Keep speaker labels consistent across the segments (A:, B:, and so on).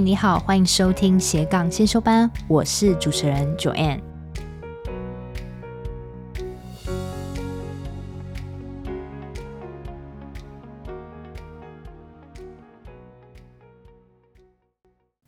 A: 你好，欢迎收听斜杠先修班，我是主持人 Joanne。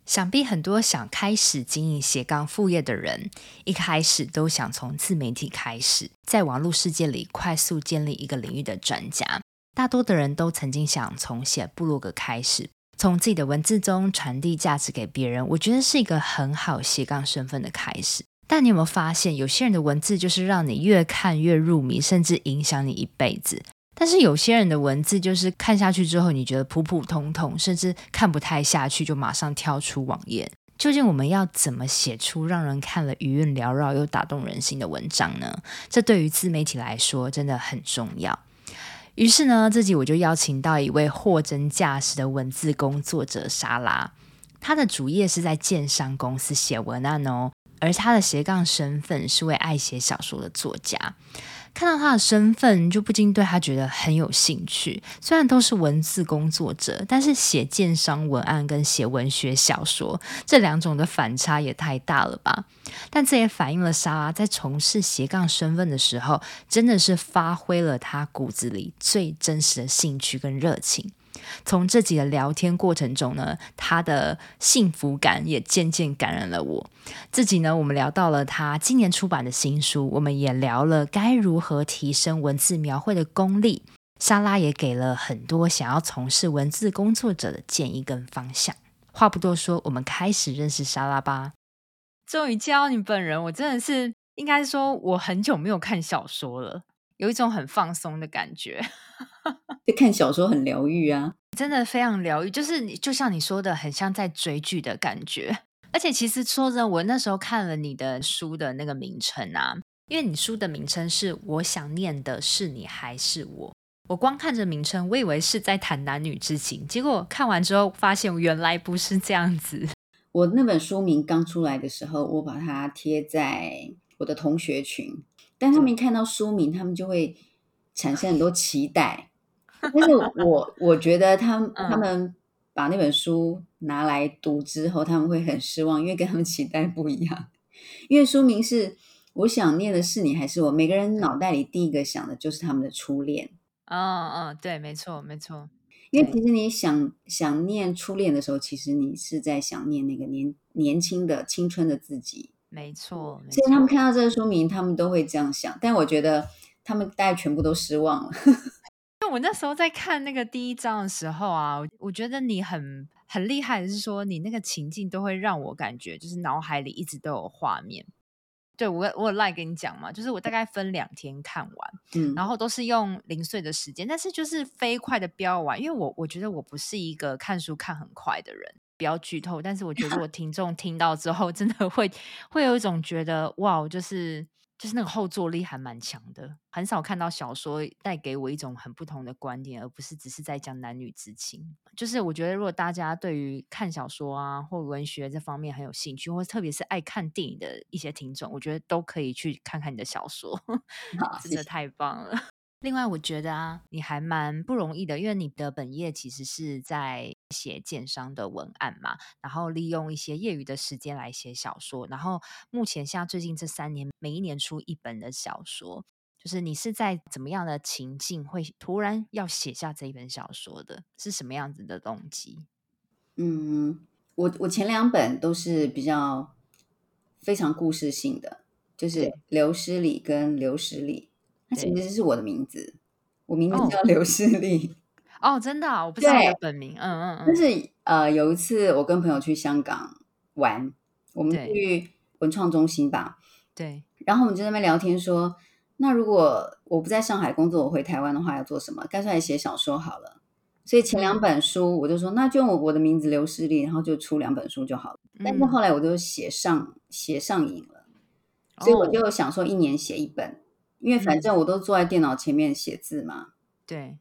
A: 想必很多想开始经营斜杠副业的人，一开始都想从自媒体开始，在网络世界里快速建立一个领域的专家。大多的人都曾经想从写部落格开始，从自己的文字中传递价值给别人。我觉得是一个很好斜杠身份的开始。但你有没有发现，有些人的文字就是让你越看越入迷，甚至影响你一辈子？但是有些人的文字就是看下去之后，你觉得普普通通，甚至看不太下去，就马上跳出网页。究竟我们要怎么写出让人看了余韵缭绕又打动人心的文章呢？这对于自媒体来说真的很重要。于是呢，这集我就邀请到一位货真价实的文字工作者莎拉，她的主业是在建商公司写文案哦，而她的斜杠身份是位爱写小说的作家。看到他的身份，就不禁对他觉得很有兴趣。虽然都是文字工作者，但是写建商文案跟写文学小说这两种的反差也太大了吧？但这也反映了莎拉在从事斜杠身份的时候，真的是发挥了他骨子里最真实的兴趣跟热情。从这几个聊天过程中呢，他的幸福感也渐渐感染了我。自己呢，我们聊到了他今年出版的新书，我们也聊了该如何提升文字描绘的功力。莎拉也给了很多想要从事文字工作者的建议跟方向。话不多说，我们开始认识莎拉吧。终于见到你本人，我真的是应该说，我很久没有看小说了，有一种很放松的感觉。
B: 就看小说很疗愈啊，
A: 真的非常疗愈，就是你就像你说的，很像在追剧的感觉。而且其实说真的，我那时候看了你的书的那个名称啊，因为你书的名称是“我想念的是你还是我”，我光看着名称，我以为是在谈男女之情，结果看完之后发现原来不是这样子。
B: 我那本书名刚出来的时候，我把它贴在我的同学群，但他们一看到书名，他们就会产生很多期待。但是我我觉得他 他们把那本书拿来读之后，他们会很失望，因为跟他们期待不一样。因为书名是“我想念的是你还是我”，每个人脑袋里第一个想的就是他们的初恋。
A: 嗯嗯，对，没错没错。
B: 因为其实你想想念初恋的时候，其实你是在想念那个年年轻的青春的自己。
A: 没错，
B: 所以他们看到这个说明，他们都会这样想。但我觉得他们大概全部都失望了。
A: 我那时候在看那个第一章的时候啊，我觉得你很很厉害的是说，你那个情境都会让我感觉就是脑海里一直都有画面。对我我有赖跟你讲嘛，就是我大概分两天看完，嗯，然后都是用零碎的时间，但是就是飞快的飙完，因为我我觉得我不是一个看书看很快的人，不要剧透，但是我觉得我 听众听到之后，真的会会有一种觉得哇，就是。就是那个后坐力还蛮强的，很少看到小说带给我一种很不同的观点，而不是只是在讲男女之情。就是我觉得，如果大家对于看小说啊或文学这方面很有兴趣，或特别是爱看电影的一些听众，我觉得都可以去看看你的小说，真的太棒了。另外，我觉得啊，你还蛮不容易的，因为你的本业其实是在写建商的文案嘛，然后利用一些业余的时间来写小说，然后目前像最近这三年，每一年出一本的小说，就是你是在怎么样的情境会突然要写下这一本小说的？是什么样子的动机？
B: 嗯，我我前两本都是比较非常故事性的，就是刘诗里跟刘十里。他其实是我的名字，我名字叫刘世丽。
A: 哦，真的，我不知道你的本名。嗯嗯嗯。
B: 但是呃，有一次我跟朋友去香港玩，我们去文创中心吧。
A: 对。
B: 然后我们就在那边聊天说，那如果我不在上海工作，我回台湾的话要做什么？干脆来写小说好了。所以前两本书我就说，那就用我的名字刘诗丽，然后就出两本书就好了。但是后来我就写上写上瘾了，所以我就想说，一年写一本。因为反正我都坐在电脑前面写字嘛。
A: 对。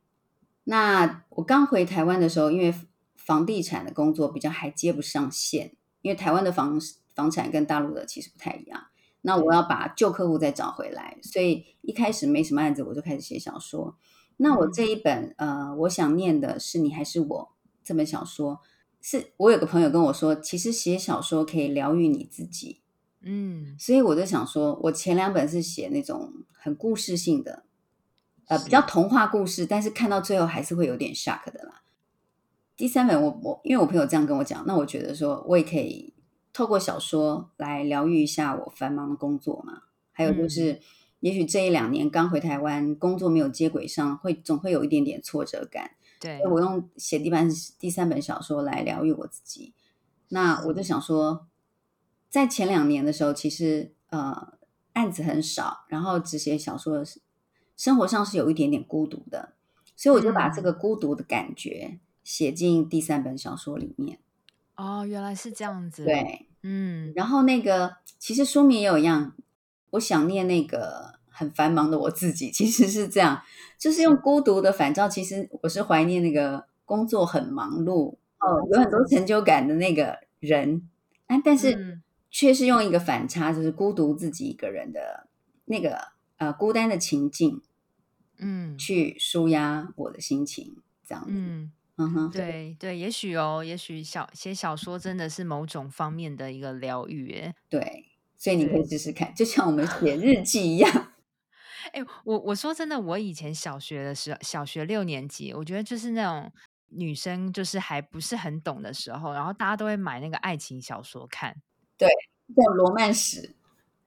B: 那我刚回台湾的时候，因为房地产的工作比较还接不上线，因为台湾的房房产跟大陆的其实不太一样。那我要把旧客户再找回来，所以一开始没什么案子，我就开始写小说。那我这一本呃，我想念的是你还是我这本小说，是我有个朋友跟我说，其实写小说可以疗愈你自己。
A: 嗯，
B: 所以我就想说，我前两本是写那种很故事性的，呃，比较童话故事，但是看到最后还是会有点 shock 的啦。第三本，我我因为我朋友这样跟我讲，那我觉得说我也可以透过小说来疗愈一下我繁忙的工作嘛。还有就是，也许这一两年刚回台湾，工作没有接轨上，会总会有一点点挫折感。
A: 对，
B: 我用写第三第三本小说来疗愈我自己。那我就想说，在前两年的时候，其实呃案子很少，然后只写小说生活上是有一点点孤独的，所以我就把这个孤独的感觉写进第三本小说里面。
A: 哦，原来是这样子。，
B: 对，
A: 嗯，
B: 然后那个其实书名也有一样，我想念那个很繁忙的我自己，其实是这样，就是用孤独的反照。其实我是怀念那个工作很忙碌哦，有很多成就感的那个人，啊，但是
A: 嗯
B: 却是用一个反差，就是孤独自己一个人的那个呃孤单的情境
A: 嗯
B: 去舒压我的心情，这样子。
A: 嗯，
B: 嗯哼，
A: 对对，也许哦，也许小写小说真的是某种方面的一个疗愈，诶。
B: 对，所以你可以试试看，就像我们写日记一样。
A: 哎、我我说真的，我以前小学的时候，小学六年级，我觉得就是那种女生就是还不是很懂的时候，然后大家都会买那个爱情小说看，
B: 叫罗曼史，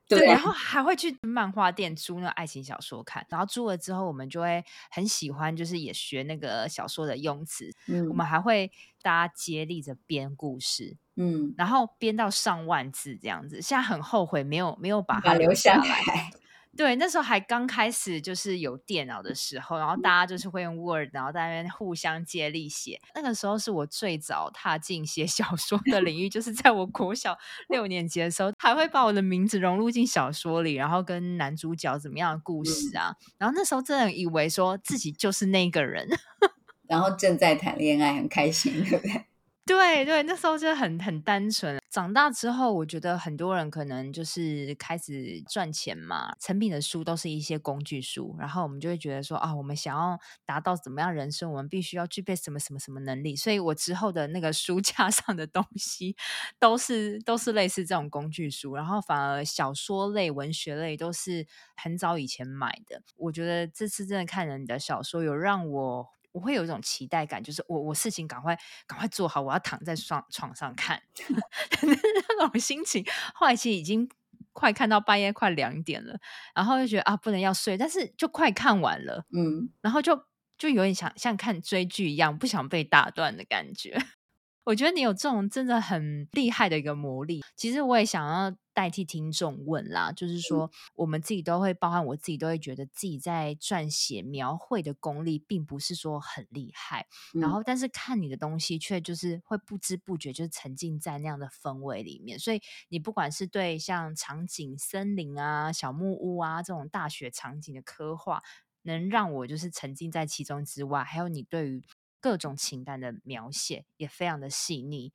B: 对对？
A: 然后还会去漫画店租那个爱情小说看，然后租了之后，我们就会很喜欢，就是也学那个小说的用词，我
B: 嗯
A: 们还会大家接力着编故事，
B: 嗯，
A: 然后编到上万字这样子。现在很后悔没有没有把它
B: 留下
A: 下来。
B: 来。
A: 对，那时候还刚开始就是有电脑的时候，然后大家就是会用 Word，然后在那边互相接力写。那个时候是我最早踏进写小说的领域，就是在我国小六年级的时候，还会把我的名字融入进小说里，然后跟男主角怎么样的故事啊。然后那时候真的以为说自己就是那个人。
B: 然后正在谈恋爱，很开心，对不对？
A: 对对，那时候就很很单纯。长大之后，我觉得很多人可能就是开始赚钱嘛，成品的书都是一些工具书，然后我们就会觉得说啊，我们想要达到怎么样人生，我们必须要具备什么什么什么能力。所以我之后的那个书架上的东西都是都是类似这种工具书，然后反而小说类、文学类都是很早以前买的。我觉得这次真的看了你的小说，有让我。我会有一种期待感，就是我我事情赶快赶快做好，我要躺在床床上看 那种心情。后来其实已经快看到半夜快两点了，然后就觉得啊不能要睡，但是就快看完了，
B: 嗯，
A: 然后就就有点想像看追剧一样，不想被打断的感觉。我觉得你有这种真的很厉害的一个魔力。其实我也想要代替听众问啦，就是说我们自己都会，包含我自己都会觉得自己在撰写描绘的功力并不是说很厉害，然
B: 嗯
A: 后但是看你的东西却就是会不知不觉就是沉浸在那样的氛围里面，所以你不管是对像场景、森林啊、小木屋啊这种大雪场景的刻画，能让我就是沉浸在其中之外，还有你对于各种情感的描写也非常的细腻。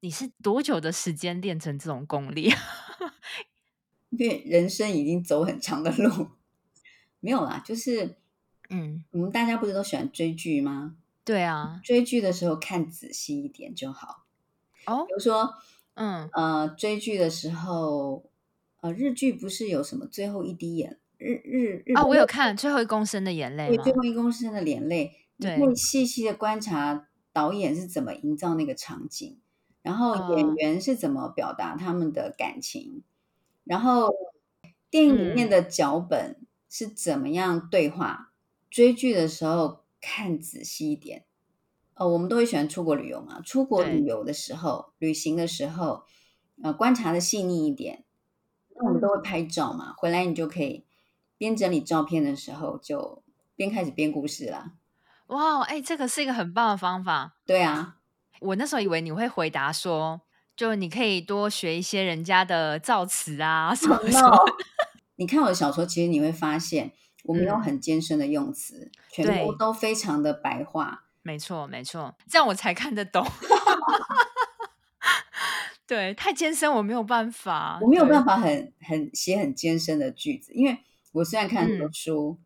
A: 你是多久的时间练成这种功力？
B: 因为人生已经走很长的路，没有啦，就是
A: 嗯，
B: 我们大家不是都喜欢追剧吗？
A: 对啊，
B: 追剧的时候看仔细一点就好。
A: 哦
B: 比，如说，
A: 嗯，
B: 呃，追剧的时候，呃，日剧不是有什么最后一滴眼，日日日
A: 啊，
B: 本
A: 我有看《最后一公升的眼泪》
B: 对？最后一公升的眼泪，你
A: 对
B: 会细细的观察导演是怎么营造那个场景，然后演
A: 哦
B: 员是怎么表达他们的感情，然后电影里面
A: 嗯
B: 的脚本是怎么样对话。追剧的时候看仔细一点。呃，我们都会喜欢出国旅游嘛，出国旅游的时候，旅行的时候，呃，观察的细腻一点。那我们都会拍照嘛，回来你就可以边整理照片的时候，就边开始编故事啦。
A: 哇，哎、这个是一个很棒的方法。
B: 对啊，
A: 我那时候以为你会回答说，就你可以多学一些人家的造词啊 什么什么。
B: no 你看我的小说，其实你会发现我没有
A: 嗯
B: 很艰深的用词，全部都非常的白话。
A: 没错，没错，这样我才看得懂。对，太艰深我没有办法，
B: 我没有办
A: 法。
B: 很很写很艰深的句子，因为我虽然看很多
A: 嗯
B: 书，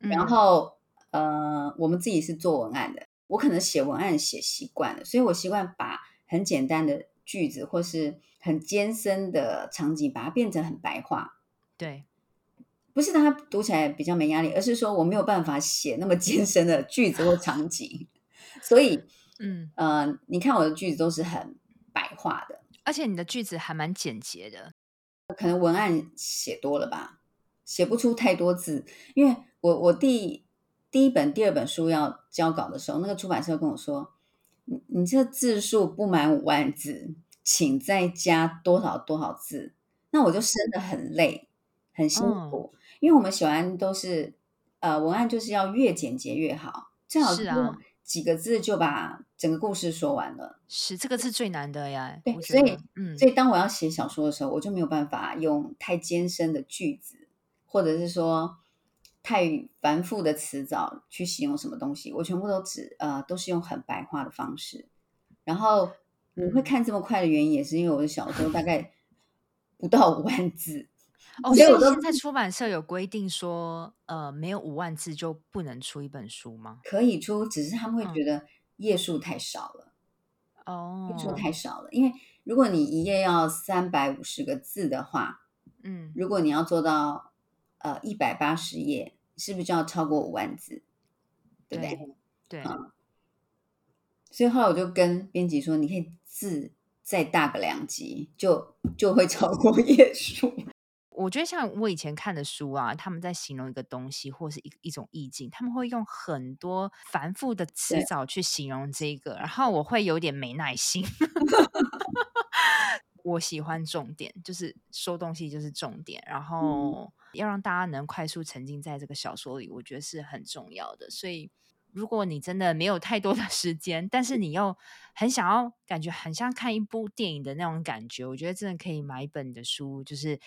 A: 嗯
B: 然后呃，我们自己是做文案的，我可能写文案写习惯了，所以我习惯把很很简单的句子，或是很艰深的场景，把它变成很白话。
A: 对，
B: 不是他读起来比较没压力，而是说我没有办法写那么艰深的句子或场景，所以，
A: 嗯，
B: 呃，你看我的句子都是很白话的，
A: 而且你的句子还蛮简洁的，
B: 可能文案写多了吧，写不出太多字。因为我我第第一本、第二本书要交稿的时候，那个出版社跟我说：“你你这字数不满五万字，请再加多少多少字。”那我就生的很累。很辛苦，因为我们喜欢都是呃文案就是要越简洁越好，最好是几个字就把整个故事说完了。
A: 是这个是最难的呀。
B: 对，所以嗯，所以当我要写小说的时候，我就没有办法用太艰深的句子，或者是说太繁复的词藻去形容什么东西，我全部都只呃都是用很白话的方式。然后你会看这么快的原因，也是因为我的小说大概不到五万字。
A: 哦，所以现在出版社有规定说，呃，没有五万字就不能出一本书吗？
B: 可以出，只是他们会觉得页数太少了。哦，页数太少了，因为如果你一页要三百五十个字的话，嗯，如果你要做到呃一百八十页，是不是就要超过五万字？对不对？
A: 对。
B: 所以后来我就跟编辑说，你可以字再大个两级，就就会超过页数。
A: 我觉得像我以前看的书啊，他们在形容一个东西或是一一种意境，他们会用很多繁复的词藻去形容这个，然后我会有点没耐心。我喜欢重点，就是说东西就是重点，然后要让大家能快速沉浸在这个小说里，我觉得是很重要的。所以，如果你真的没有太多的 时间，但是你又很想要感觉很像看一部电影的那种感觉，我觉得真的可以买一本的书，就是。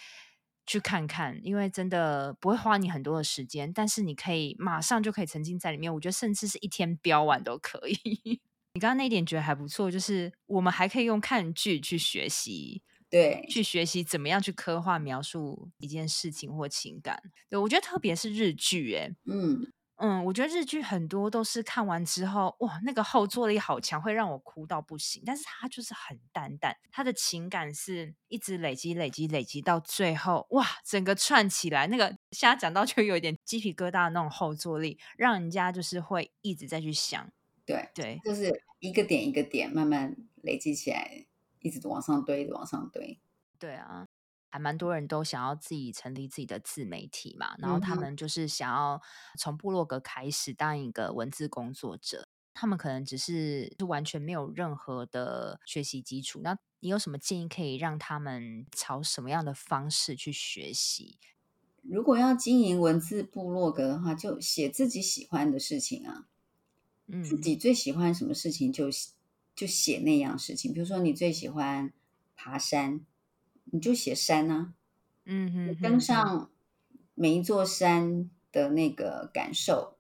A: 去看看，因为真的不会花你很多的时间，但是你可以马上就可以沉浸在里面。我觉得甚至是一天 标完都可以。你刚刚那一点觉得还不错，就是我们还可以用看剧去学习，
B: 对，
A: 去学习怎么样去刻画描述一件事情或情感。对我觉得特别是日剧，哎，嗯。嗯，我觉得日剧很多都是看完之后，哇，那个后坐力好强，会让我哭到不行。但是它就是很淡淡，它的情感是一直累积、累积、累积到最后，哇，整个串起来，那个现在讲到就有一点鸡皮疙瘩的那种后坐力，让人家就是会一直在去想。
B: 对
A: 对，
B: 就是一个点一个点慢慢累积起来，一直往上堆，往上堆。
A: 对啊。还蛮多人都想要自己成立自己的自媒体嘛，然后他们就是想要从部落格开始当一个文字工作者，他们可能只是就完全没有任何的学习基础。那你有什么建议可以让他们朝什么样的方式去学习？
B: 如果要经营文字部落格的话，就写自己喜欢的事情啊，嗯，自己最喜欢什么事情就就写那样事情。比如说你最喜欢爬山。你就写山啊，嗯哼，登上每一座山的那个感受，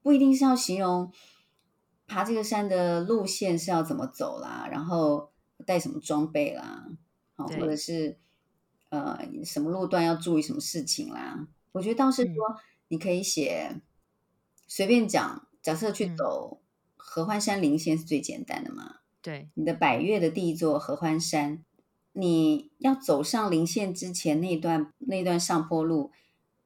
B: 不一定是要形容爬这个山的路线是要怎么走啦，然后带什么装备啦，好，或者是呃什么路段要注意什么事情啦。我觉得倒是说，你可以写随便讲，假设去走合欢山林线是最简单的嘛，
A: 对，
B: 你的百越的第一座合欢山。你要走上零线之前那段那段上坡路，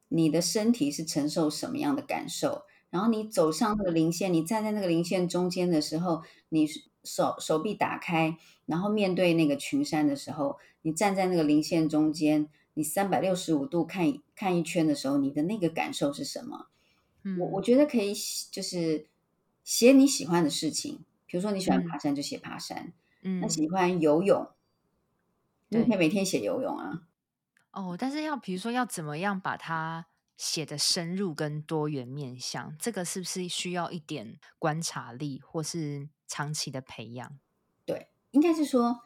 B: 你的身体是承受什么样的感受？然后你走上那个零线，你站在那个零线中间的时候，你手手臂打开，然后面对那个群山的时候，你站在那个零线中间，你三百六十五度看看一圈的时候，你的那个感受是什么？我我觉得可以，就是写你喜欢的事情，比如说你喜欢爬山就写爬山，嗯，那喜欢游泳。你可以每天写游泳啊。
A: 哦，但是要比如说要怎么样把它写的深入跟多元面向，这个是不是需要一点观察力或是长期的培养？
B: 对，应该是说，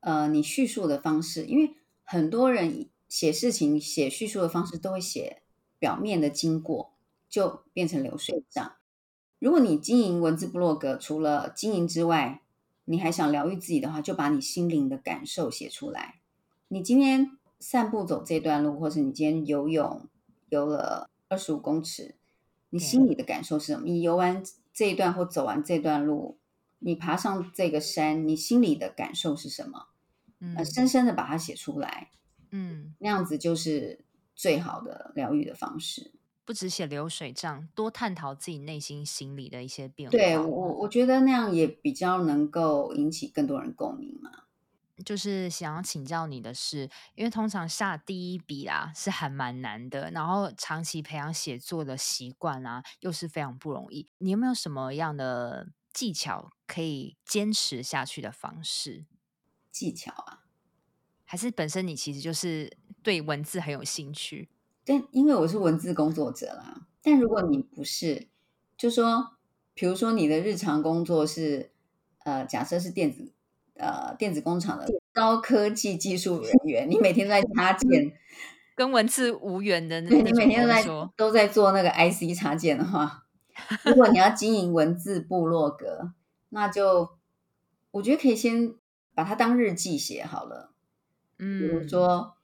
B: 呃，你叙述的方式，因为很多人写事情写叙述的方式都会写表面的经过，就变成流水账。如果你经营文字部落格，除了经营之外，你还想疗愈自己的话，就把你心灵的感受写出来。你今天散步走这段路，或是你今天游泳游了二十五公尺，你心里的感受是什么？你游完这一段或走完这段路，你爬上这个山，你心里的感受是什么？
A: 嗯
B: 呃，深深的把它写出来，
A: 嗯，
B: 那样子就是最好的疗愈的方式。
A: 不只写流水账，多探讨自己内心心理的一些变化。
B: 对我，我觉得那样也比较能够引起更多人共鸣嘛。
A: 就是想要请教你的是，因为通常下第一笔啊是还蛮难的，然后长期培养写作的习惯啊又是非常不容易。你有没有什么样的技巧可以坚持下去的方式？
B: 技巧啊，
A: 还是本身你其实就是对文字很有兴趣？
B: 但因为我是文字工作者啦，但如果你不是，就说，比如说你的日常工作是，呃，假设是电子，呃，电子工厂的高科技技术人员，你每天都在插 件，
A: 跟文字无缘的那
B: 对你每天都在都在做那个 IC 插件的话，如果你要经营文字部落格，那就我觉得可以先把它当日记写好了。嗯比如
A: 嗯，
B: 说，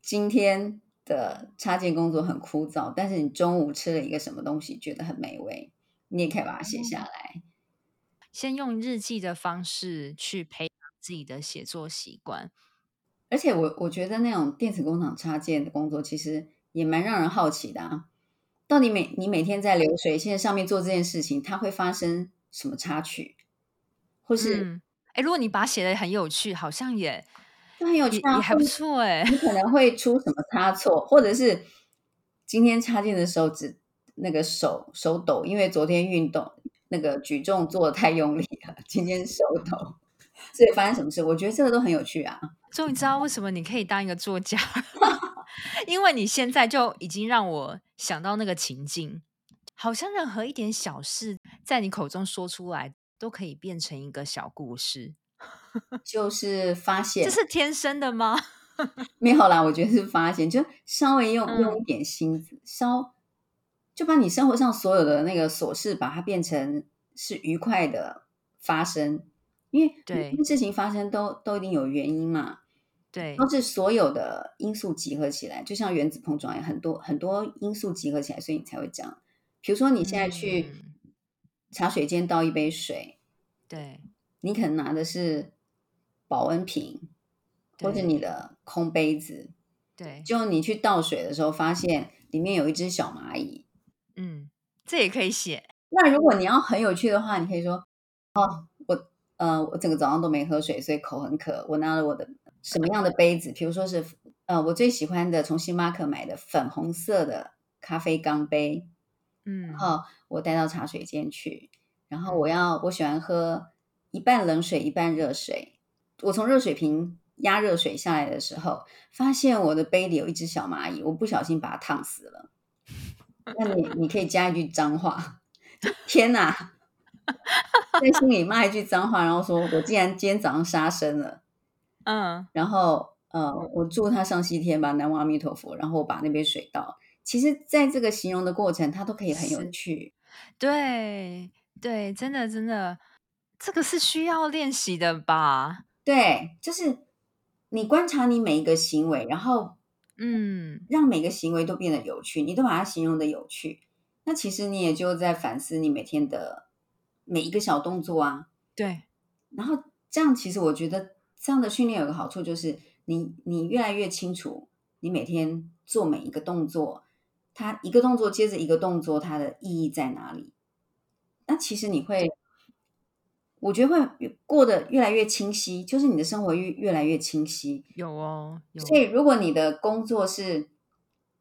B: 今天的插件工作很枯燥，但是你中午吃了一个什么东西，觉得很美味，你也可以把它写下来。
A: 先用日记的方式去培养自己的写作习惯。
B: 而且我我觉得那种电子工厂插件的工作，其实也蛮让人好奇的啊。到底每你每天在流水线上面做这件事情，它会发生什么插曲，或是
A: 嗯，哎，如果你把它写的很有趣，好像也
B: 就很有趣啊，
A: 也也还不错哎。
B: 你可能会出什么差错，或者是今天插件的时候只那个手手抖，因为昨天运动那个举重做的太用力了，今天手抖，所以发生什么事？我觉得这个都很有趣啊。
A: 终于知道为什么你可以当一个作家，因为你现在就已经让我想到那个情境，好像任何一点小事在你口中说出来，都可以变成一个小故事。
B: 就是发现
A: 这是天生的吗？
B: 没有啦，我觉得是发现，就稍微用、
A: 嗯
B: 用一点心思，稍就把你生活上所有的那个琐事，把它变成是愉快的发生，因为
A: 对
B: 事情发生都都一定有原因嘛。
A: 对，
B: 都是所有的因素集合起来，就像原子碰撞一样，很多很多因素集合起来，所以你才会这样。比如说，你现在去
A: 嗯
B: 茶水间倒一杯水，
A: 对
B: 你可能拿的是保温瓶或者你的空杯子，
A: 对，
B: 就你去倒水的时候，发现里面有一只小蚂蚁。
A: 嗯，这也可以写。
B: 那如果你要很有趣的话，你可以说：“哦，我呃，我整个早上都没喝水，所以口很渴。我拿了我的什么样的杯子？比如说是呃，我最喜欢的从星巴克买的粉红色的咖啡钢杯，
A: 嗯
B: 然后我带到茶水间去，然后我要我喜欢喝一半冷水一半热水。我从热水瓶压热水下来的时候，发现我的杯里有一只小蚂蚁，我不小心把它烫死了。那你你可以加一句脏话，天哪！在心里骂一句脏话，然后说我竟然今天早上杀生了，
A: 嗯，
B: 然后呃，我祝他上西天吧，南无阿弥陀佛，然后我把那杯水倒。其实，在这个形容的过程，它都可以很有趣。
A: 对对，真的真的，这个是需要练习的吧？
B: 对，就是你观察你每一个行为，然后
A: 嗯，
B: 让每个行为都变得有趣，你都把它形容的有趣，那其实你也就在反思你每天的每一个小动作啊。
A: 对，
B: 然后这样，其实我觉得这样的训练有个好处，就是你你越来越清楚，你每天做每一个动作，它一个动作接着一个动作，它的意义在哪里？那其实你会，我觉得会越过得越来越清晰，就是你的生活越越来越清晰。
A: 有哦，有
B: 所以，如果你的工作是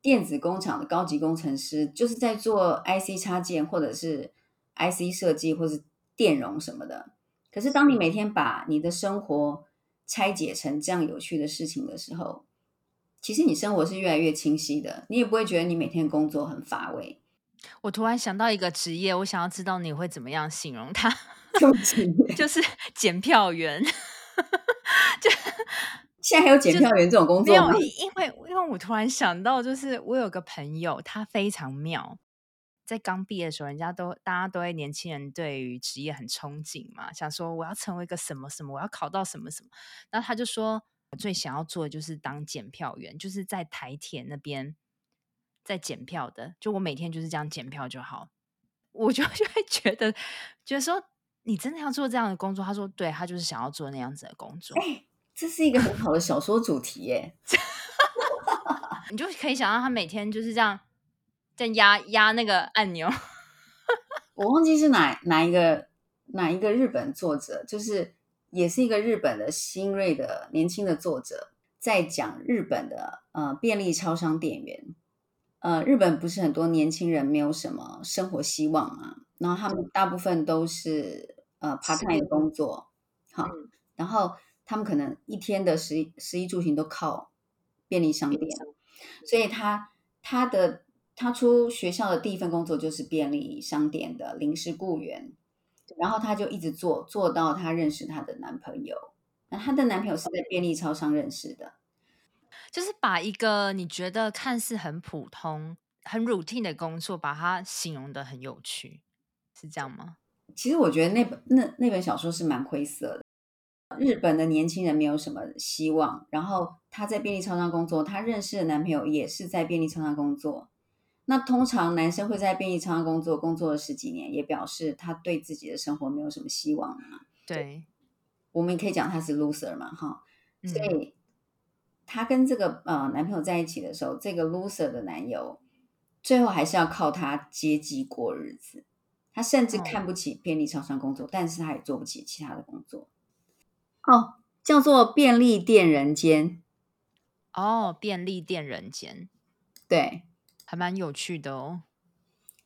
B: 电子工厂的高级工程师，就是在做 IC 插件或者是 IC 设计或是电容什么的。可是，当你每天把你的生活拆解成这样有趣的事情的时候，其实你生活是越来越清晰的，你也不会觉得你每天工作很乏味。
A: 我突然想到一个职业，我想要知道你会怎么样形容它，就是检票员。
B: 就 现在还有检票员这种工，作吗？
A: 因因为因为我突然想到，就是我有个朋友，他非常妙。在刚毕业的时候，人家都大家都会年轻人对于职业很憧憬嘛，想说我要成为一个什么什么，我要考到什么什么。然后他就说，我最想要做的就是当检票员，就是在台铁那边在检票的，就我每天就是这样检票就好。我就就会觉得，觉得说你真的要做这样的工作？他说：“对，他就是想要做那样子的工作。”
B: 哎，这是一个很好的小说主题耶！
A: 你就可以想到他每天就是这样在压压那个按钮。
B: 我忘记是哪哪一个哪一个日本作者，就是也是一个日本的新锐的年轻的作者，在讲日本的呃便利超商店员。呃，日本不是很多年轻人没有什么生活希望嘛，然后他们大部分都是呃 part time 的工作，好，然后他们可能一天的食食衣住行都靠便利商店，所以他他的他出学校的第一份工作就是便利商店的临时雇员，然后他就一直做做到他认识他的男朋友，那他的男朋友是在便利超商认识的。
A: 就是把一个你觉得看似很普通、很 routine 的工作，把它形容的很有趣，是这样吗？
B: 其实我觉得那本那那本小说是蛮灰色的。日本的年轻人没有什么希望，然后他在便利超商工作，他认识的男朋友也是在便利超商工作。那通常男生会在便利超商工作，工作了十几年，也表示他对自己的生活没有什么希望嘛。
A: 对，
B: 我们也可以讲他是 loser 嘛，哈，所以。他跟这个呃男朋友在一起的时候，这个 loser 的男友最后还是要靠他接济过日子。她甚至看不起便利超商工作，但是他也做不起其他的工作。哦，叫做便利店人间。
A: 哦，便利店人间，
B: 对，
A: 还蛮有趣的哦。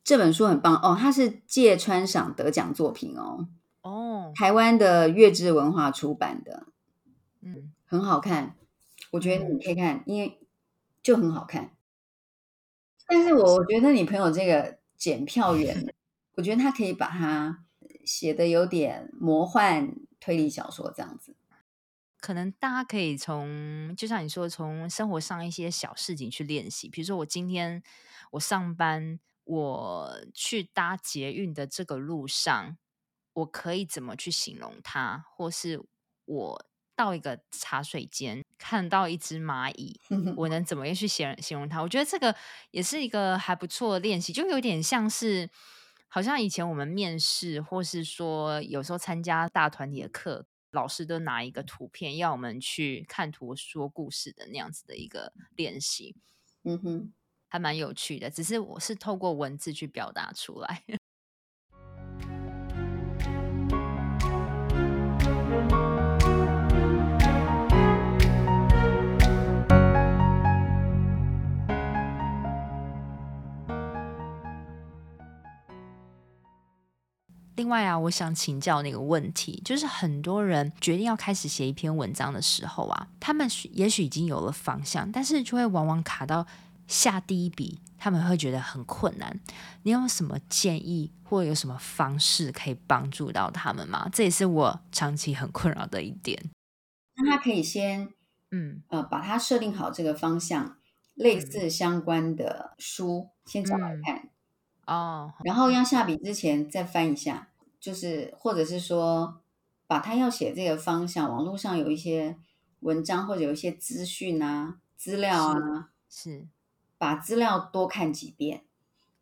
B: 这本书很棒哦，它是芥川赏得奖作品哦。
A: 哦，
B: 台湾的月之文化出版的，嗯，很好看。我觉得你可以看，因为就很好看。但是我我觉得你朋友这个检票员，我觉得他可以把它写的有点魔幻推理小说这样子。
A: 可能大家可以从，就像你说，从生活上一些小事情去练习。比如说，我今天我上班，我去搭捷运的这个路上，我可以怎么去形容它，或是我。到一个茶水间，看到一只蚂蚁，我能怎么样去形容形容它？我觉得这个也是一个还不错的练习，就有点像是，好像以前我们面试，或是说有时候参加大团体的课，老师都拿一个图片要我们去看图说故事的那样子的一个练习。
B: 嗯哼，
A: 还蛮有趣的，只是我是透过文字去表达出来。另外啊，我想请教那个问题，就是很多人决定要开始写一篇文章的时候啊，他们也许已经有了方向，但是就会往往卡到下第一笔，他们会觉得很困难。你有什么建议，或有什么方式可以帮助到他们吗？这也是我长期很困扰的一点。
B: 那他可以先，嗯呃，把它设定好这个方向，类似相关的书先找来看。
A: 哦，
B: 然后要下笔之前再翻一下，就是或者是说，把他要写这个方向，网络上有一些文章或者有一些资讯啊、资料
A: 啊，是
B: 把资料多看几遍。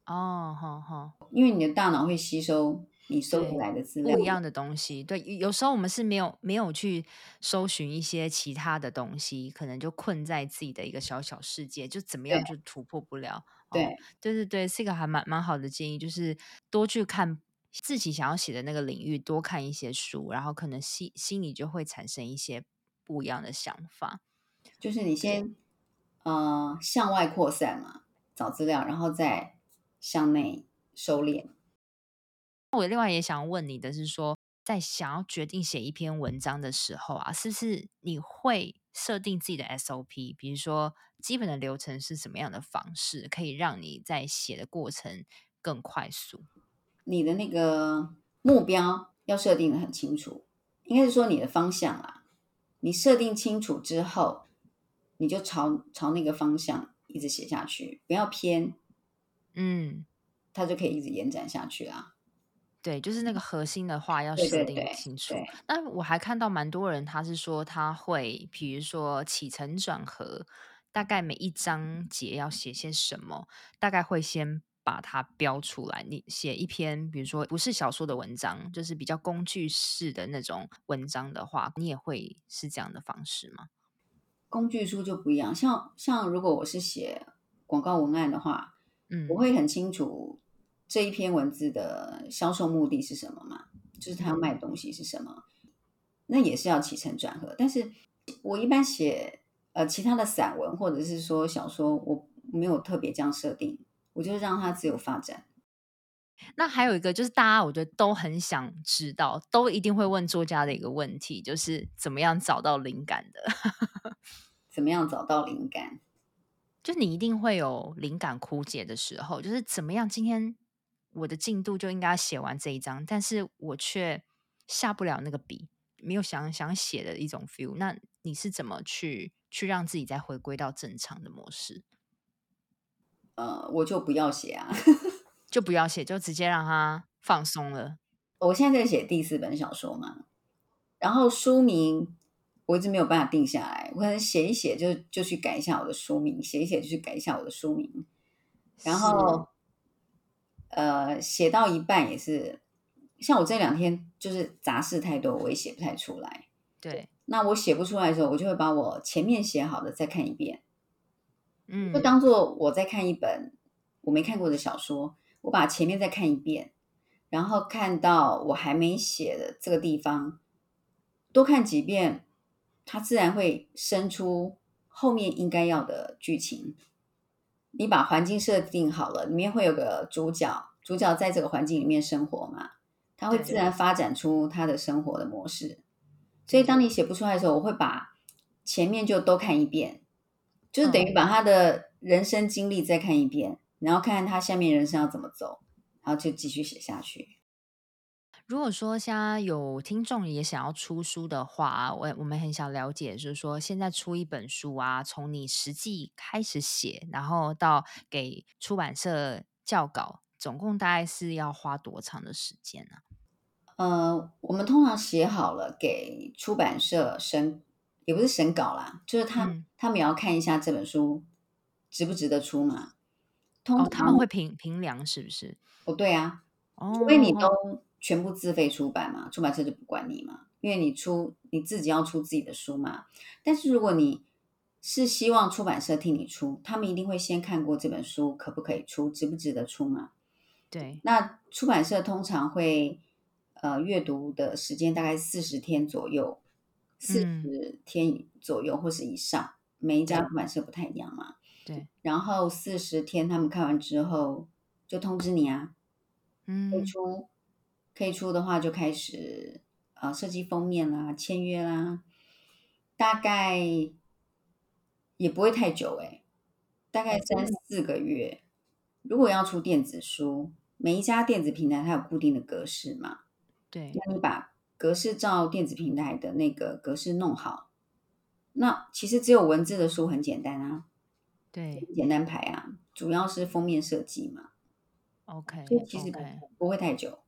A: 哦，好好，
B: 因为你的大脑会吸收你收回来的资料，
A: 不一样的东西。对，有时候我们是没有没有去搜寻一些其他的东西，可能就困在自己的一个小小世界，就怎么样就突破不了。
B: 对，
A: 对对对，是一个还蛮蛮好的建议，就是多去看自己想要写的那个领域，多看一些书，然后可能心心里就会产生一些不一样的想法。
B: 就是你先呃向外扩散嘛，找资料，然后再向内收敛。
A: 我另外也想问你的是说。在想要决定写一篇文章的时候啊，是不是你会设定自己的 SOP？比如说，基本的流程是什么样的方式，可以让你在写的过程更快速？
B: 你的那个目标要设定的很清楚，应该是说你的方向啊。你设定清楚之后，你就朝朝那个方向一直写下去，不要偏，
A: 嗯，
B: 它就可以一直延展下去啊。
A: 对，就是那个核心的话要设定清楚。那我还看到蛮多人，他是说他会，比如说起承转合，大概每一章节要写些什么，大概会先把它标出来。你写一篇，比如说不是小说的文章，就是比较工具式的那种文章的话，你也会是这样的方式吗？
B: 工具书就不一样，像像如果我是写广告文案的话，
A: 嗯，
B: 我会很清楚这一篇文字的销售目的是什么嘛，就是他要卖的东西是什么，那也是要起承转合。但是我一般写呃其他的散文或者是说小说，我没有特别这样设定，我就让它自由发展。
A: 那还有一个就是大家我觉得都很想知道，都一定会问作家的一个问题，就是怎么样找到灵感的？
B: 怎么样找到灵感？
A: 就你一定会有灵感枯竭的时候，就是怎么样？今天我的进度就应该写完这一章，但是我却下不了那个笔，没有想想写的一种 feel。那你是怎么去去让自己再回归到正常的模式？
B: 呃，我就不要写啊，
A: 就不要写，就直接让他放松了。
B: 我现在在写第四本小说嘛，然后书名我一直没有办法定下来，我可能写一写就就去改一下我的书名，写一写就去改一下我的书名，然后呃写到一半也是，像我这两天就是杂事太多，我也写不太出来。
A: 对，
B: 那我写不出来的时候，我就会把我前面写好的再看一遍。
A: 嗯，
B: 就当做我在看一本我没看过的小说，我把前面再看一遍，然后看到我还没写的这个地方，多看几遍，它自然会生出后面应该要的剧情。你把环境设定好了，里面会有个主角，主角在这个环境里面生活嘛，他会自然发展出他的生活的模式。所以当你写不出来的时候，我会把前面就都看一遍。就是等于把他的人生经历再看一遍，然后看看他下面人生要怎么走，然后就继续写下去。
A: 如果说现在有听众也想要出书的话，我我们很想了解，就是说现在出一本书啊，从你实际开始写，然后到给出版社校稿，总共大概是要花多长的时间呢？
B: 呃，我们通常写好了给出版社审。也不是审稿啦，就是他他们也要看一下这本书值不值得出嘛。
A: 哦，他们会评评量是不是？
B: 哦，对啊，除非你都全部自费出版嘛，出版社就不管你嘛，因为你出你自己要出自己的书嘛。但是如果你是希望出版社替你出，他们一定会先看过这本书可不可以出，值不值得出嘛。
A: 对，
B: 那出版社通常会呃阅读的时间大概四十天左右。四十天左右或是以上，每一家出版社不太一样嘛。
A: 对，
B: 然后四十天他们看完之后就通知你
A: 啊，
B: 嗯，可以出，可以出的话就开始呃设计封面啦、签约啦，大概也不会太久哎，大概三四个月。如果要出电子书，每一家电子平台它有固定的格式嘛，
A: 对，
B: 那你把。格式照电子平台的那个格式弄好，那其实只有文字的书很简单啊，
A: 对，
B: 简单排啊，主要是封面设计嘛。
A: OK，
B: 所以其实不会太久。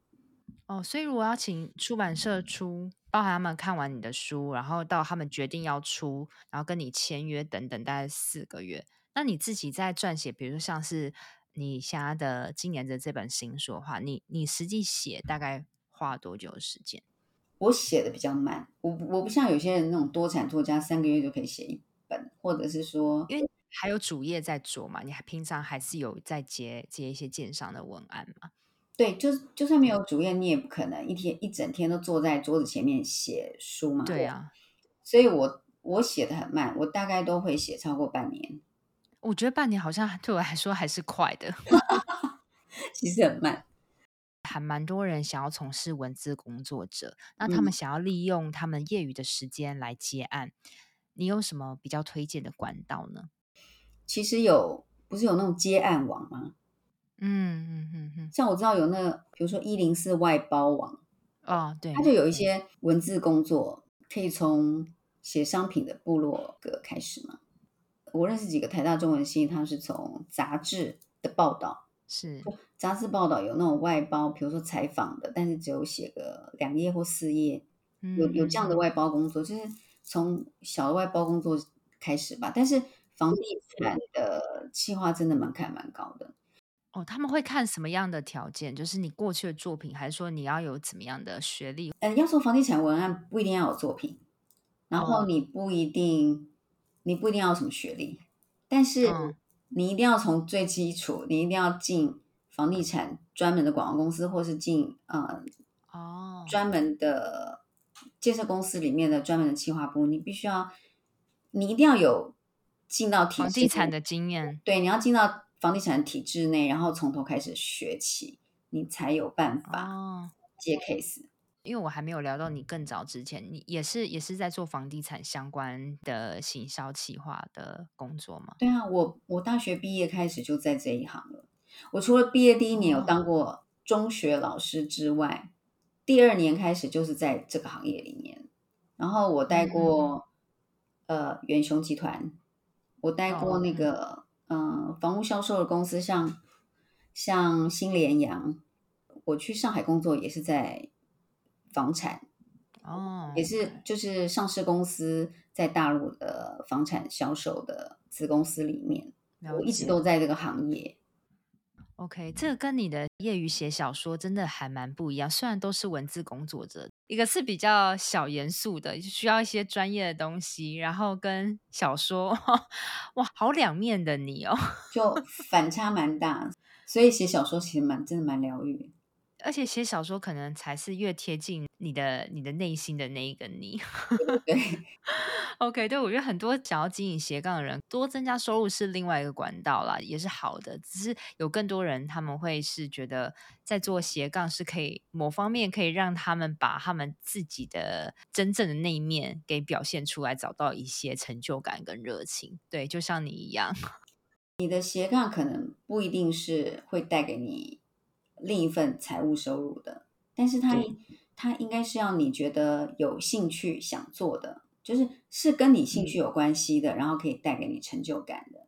A: 哦，所以如果要请出版社出，包含他们看完你的书，然后到他们决定要出，然后跟你签约等等，大概四个月。那你自己在撰写，比如说像是你现在的今年的这本新书的话，你你实际写大概花多久的时间？
B: 我写的比较慢，我我不像有些人那种多产作家，三个月就可以写一本，或者是说，
A: 因为还有主业在做嘛，你还平常还是有在接接一些鉴赏的文案嘛？
B: 对，就就算没有主业，你也不可能一天一整天都坐在桌子前面写书嘛。
A: 对啊，
B: 所以我我写的很慢，我大概都会写超过半年。
A: 我觉得半年好像对我来说还是快的，
B: 其实很慢。
A: 还蛮多人想要从事文字工作者，那他们想要利用他们业余的时间来接案，你有什么比较推荐的管道呢？
B: 其实有，不是有那种接案网吗？
A: 嗯嗯嗯嗯，
B: 像我知道有那个，比如说一零四外包网，
A: 哦，对，
B: 它就有一些文字工作，可以从写商品的部落格开始嘛。我认识几个台大中文系，他是从杂志的报道
A: 是。
B: 杂志报道有那种外包，比如说采访的，但是只有写个两页或四页，有有这样的外包工作，就是从小的外包工作开始吧。但是房地产的计划真的门槛蛮高的
A: 哦，他们会看什么样的条件？就是你过去的作品，还是说你要有怎么样的学历？
B: 呃，要做房地产文案不一定要有作品，然后
A: 哦
B: 你不一定，你不一定要有什么学历，但是
A: 嗯
B: 你一定要从最基础，你一定要进房地产专门的广告公司，或是进呃
A: 哦，
B: 专门的建设公司里面的专门的企划部，你必须要，你一定要有进到体
A: 房地产的经验。
B: 对，你要进到房地产体制内，然后从头开始学起，你才有办法
A: 哦，
B: 接 case。
A: 因为我还没有聊到你更早之前，你也是也是在做房地产相关的行销企划的工作吗？
B: 对啊，我我大学毕业开始就在这一行了。我除了毕业第一年有
A: 哦
B: 当过中学老师之外，第二年开始就是在这个行业里面。然后我带
A: 嗯
B: 过、呃远雄集团，我带过
A: 哦
B: 那个嗯、呃房屋销售的公司，像像新联洋。我去上海工作也是在房产，
A: 哦，
B: 也是就是上市公司在大陆的房产销售的子公司里面，
A: 了
B: 我一直都在这个行业。
A: OK，这个跟你的业余写小说真的还蛮不一样。虽然都是文字工作者，一个是比较小严肃的，需要一些专业的东西，然后跟小说，哇，好两面的你哦。
B: 就反差蛮大，所以写小说其实蛮真的蛮疗愈。
A: 而且写小说可能才是越贴近你的你的内心的那一个你。
B: 对，
A: OK，对我觉得很多想要经营斜杠的人，多增加收入是另外一个管道啦，也是好的。只是有更多人他们会是觉得在做斜杠是可以某方面可以让他们把他们自己的真正的那一面给表现出来，找到一些成就感跟热情。对，就像你一样。
B: 你的斜杠可能不一定是会带给你另一份财务收入的，但是它
A: 对
B: 它应该是要你觉得有兴趣想做的，就是是跟你兴趣有关系的，然后可以带给你成就感的。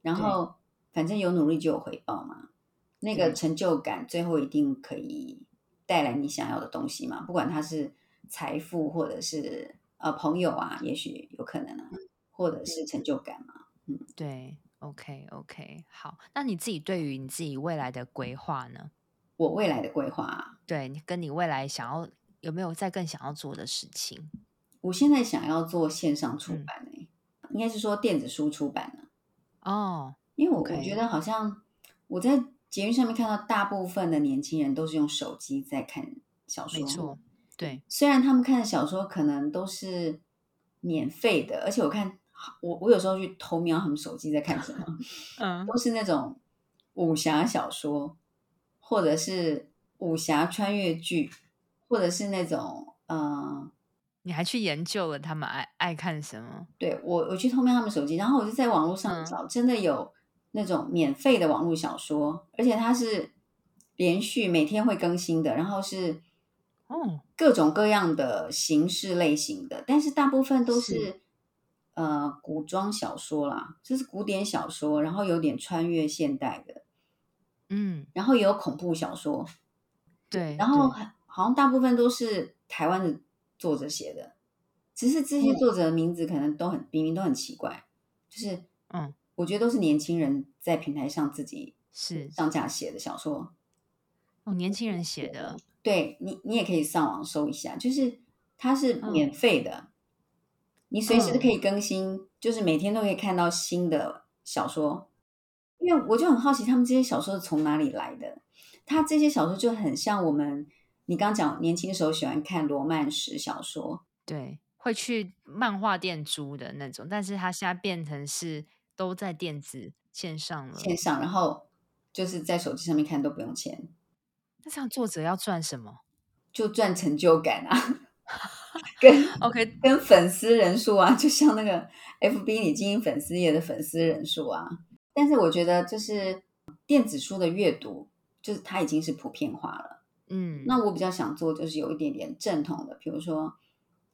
B: 然后反正有努力就有回报嘛，那个成就感最后一定可以带来你想要的东西嘛，不管它是财富或者是呃朋友啊，也许有可能啊，或者是成就感嘛。
A: 嗯对，OK OK，好。那你自己对于你自己未来的规划呢？
B: 我未来的规划啊，
A: 对你跟你未来想要有没有再更想要做的事情？
B: 我现在想要做线上出
A: 嗯。
B: 版诶、应该是说电子书出版了，
A: 哦，
B: 因为我我觉得好像我在捷运上面看到大部分的年轻人都是用手机在看小说，
A: 没错，对，
B: 虽然他们看的小说可能都是免费的，而且我看我我有时候去偷瞄他们手机在看什么，
A: 嗯，
B: 都是那种武侠小说，或者是武侠穿越剧，或者是那种呃，
A: 你还去研究了他们爱爱看什么？
B: 对我我去偷瞄他们手机，然后我就在网络上
A: 嗯。
B: 找，真的有那种免费的网络小说，而且它是连续每天会更新的，然后是
A: 哦，
B: 各种各样的形式类型的，但是大部分都是。
A: 是
B: 呃古装小说啦，就是古典小说，然后有点穿越现代的，
A: 嗯，
B: 然后也有恐怖小说，
A: 对，
B: 然后好像大部分都是台湾的作者写的，只是这些
A: 嗯。
B: 作者的名字可能都很明明都很奇怪，就是
A: 嗯，
B: 我觉得都是年轻人在平台上自己
A: 是
B: 上架写的小说。
A: 哦，年轻人写的，
B: 对你，你也可以上网搜一下，就是它是
A: 嗯。
B: 免费的，你随时可以更新，就是每天都可以看到新的小说。因为我就很好奇，他们这些小说是从哪里来的？他这些小说就很像我们，你刚刚讲年轻的时候喜欢看罗曼史小说，
A: 对，会去漫画店租的那种，但是他现在变成是都在电子线上了。
B: 线上，然后就是在手机上面看都不用钱，
A: 那这样作者要赚什么
B: 就赚成就感啊，跟？
A: OK，
B: 跟粉丝人数啊，就像那个 FB 你经营粉丝页的粉丝人数啊。但是我觉得，就是电子书的阅读，就是它已经是普遍化了。
A: 嗯，
B: 那我比较想做，就是有一点点正统的，比如说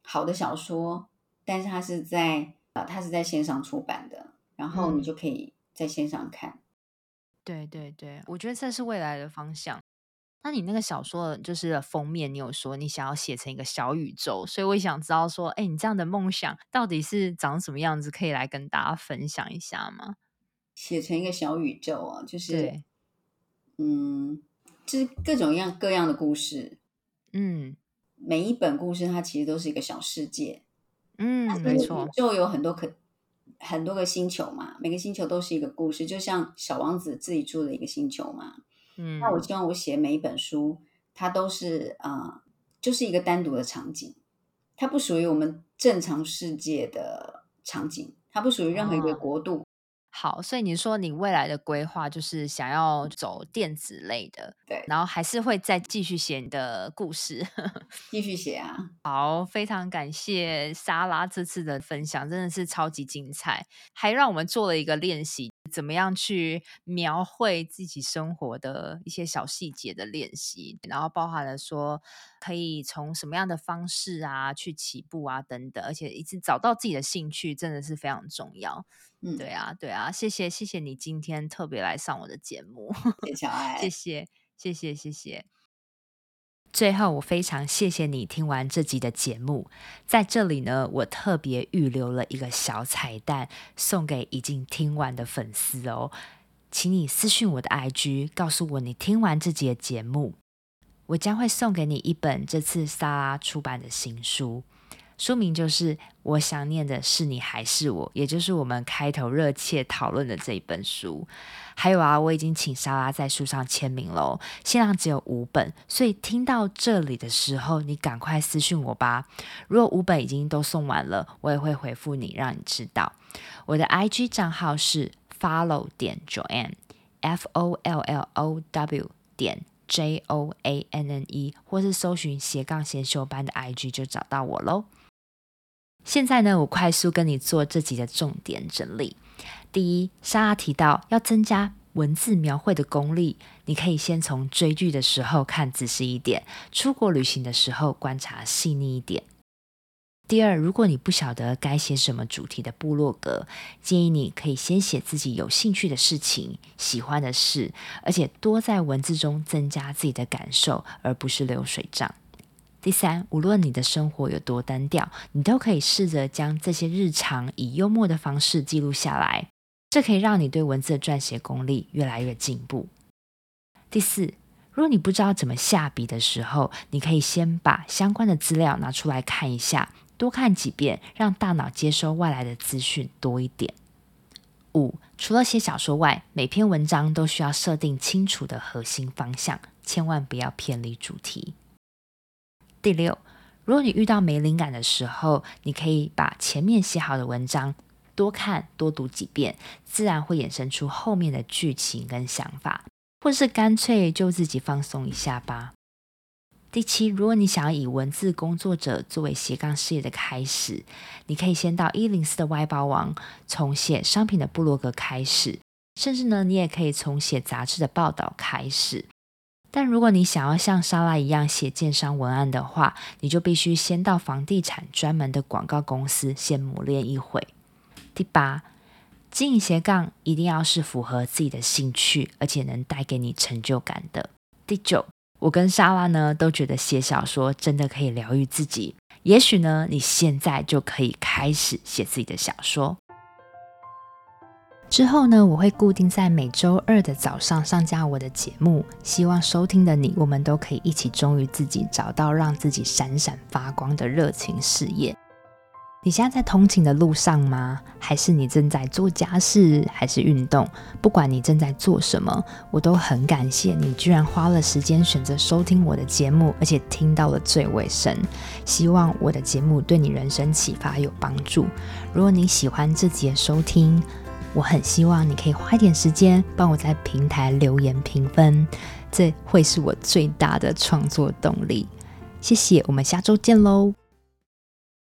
B: 好的小说，但是它是在呃，它是在线上出版的，然后你
A: 嗯
B: 就可以在线上看。
A: 对对对，我觉得这是未来的方向。那你那个小说就是封面，你有说你想要写成一个小宇宙，所以我也想知道说，哎，你这样的梦想到底是长什么样子？可以来跟大家分享一下吗？
B: 写成一个小宇宙啊，就是
A: 对，
B: 嗯，就是各种样各样的故事。
A: 嗯
B: 每一本故事它其实都是一个小世界，
A: 嗯，没错，
B: 就有很多可很多个星球嘛，每个星球都是一个故事，就像小王子自己住的一个星球嘛。
A: 嗯，
B: 那我希望我写每一本书，它都是啊、呃就是一个单独的场景，它不属于我们正常世界的场景，它不属于任何一个
A: 哦
B: 国度。
A: 好，所以你说你未来的规划就是想要走电子类的，
B: 对。
A: 然后还是会再继续写你的故事。
B: 继续写啊，
A: 好，非常感谢莎拉这次的分享，真的是超级精彩，还让我们做了一个练习，怎么样去描绘自己生活的一些小细节的练习，然后包含了说可以从什么样的方式啊去起步啊等等，而且一直找到自己的兴趣，真的是非常重要。
B: 嗯，
A: 对啊，对啊，谢谢谢谢你今天特别来上我的节目。
B: 谢谢小爱，
A: 谢谢，谢谢，谢谢。最后，我非常谢谢你听完这集的节目。在这里呢，我特别预留了一个小彩蛋，送给已经听完的粉丝哦。请你私讯我的 IG，告诉我你听完这集的节目，我将会送给你一本这次莎拉出版的新书。书名就是《我想念的是你还是我》，也就是我们开头热切讨论的这一本书。还有啊，我已经请莎拉在书上签名喽，限量只有五本，所以听到这里的时候，你赶快私讯我吧。如果五本已经都送完了，我也会回复你，让你知道。我的 IG 账号是 follow 点 Joanne，F O L L O W 点 J O A N N E，或是搜寻斜杠先修班的 IG 就找到我喽。现在呢，我快速跟你做这集的重点整理。第一，莎拉提到要增加文字描绘的功力，你可以先从追剧的时候看仔细一点，出国旅行的时候观察细腻一点。第二，如果你不晓得该写什么主题的部落格，建议你可以先写自己有兴趣的事情、喜欢的事，而且多在文字中增加自己的感受，而不是流水账。第三，无论你的生活有多单调，你都可以试着将这些日常以幽默的方式记录下来，这可以让你对文字的撰写功力越来越进步。第四，如果你不知道怎么下笔的时候，你可以先把相关的资料拿出来看一下，多看几遍，让大脑接收外来的资讯多一点。五，除了写小说外，每篇文章都需要设定清楚的核心方向，千万不要偏离主题。第六，如果你遇到没灵感的时候，你可以把前面写好的文章多看多读几遍，自然会衍生出后面的剧情跟想法，或是干脆就自己放松一下吧。第七，如果你想要以文字工作者作为斜杠事业的开始，你可以先到一零四的外包网，从写商品的部落格开始，甚至呢，你也可以从写杂志的报道开始。但如果你想要像莎拉一样写建商文案的话，你就必须先到房地产专门的广告公司先磨练一回。第八，经营斜杠一定要是符合自己的兴趣，而且能带给你成就感的。第九，我跟莎拉呢都觉得写小说真的可以疗愈自己，也许呢你现在就可以开始写自己的小说。之后呢，我会固定在每周二的早上上架我的节目，希望收听的你，我们都可以一起忠于自己，找到让自己闪闪发光的热情事业。你现在在通勤的路上吗？还是你正在做家事，还是运动？不管你正在做什么，我都很感谢你，居然花了时间选择收听我的节目，而且听到了最尾声。希望我的节目对你人生启发有帮助。如果你喜欢这集的收听，我很希望你可以花一点时间帮我在平台留言评分，这会是我最大的创作动力。谢谢，我们下周见喽。